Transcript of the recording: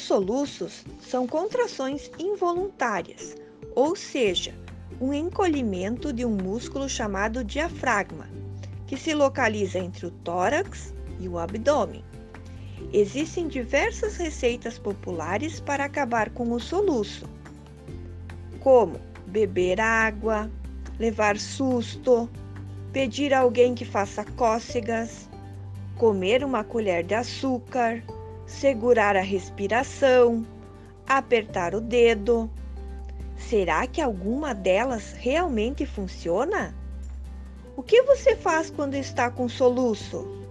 soluços são contrações involuntárias, ou seja, um encolhimento de um músculo chamado diafragma, que se localiza entre o tórax e o abdômen. Existem diversas receitas populares para acabar com o soluço, como beber água, levar susto, pedir a alguém que faça cócegas, comer uma colher de açúcar, segurar a respiração, apertar o dedo. Será que alguma delas realmente funciona? O que você faz quando está com soluço?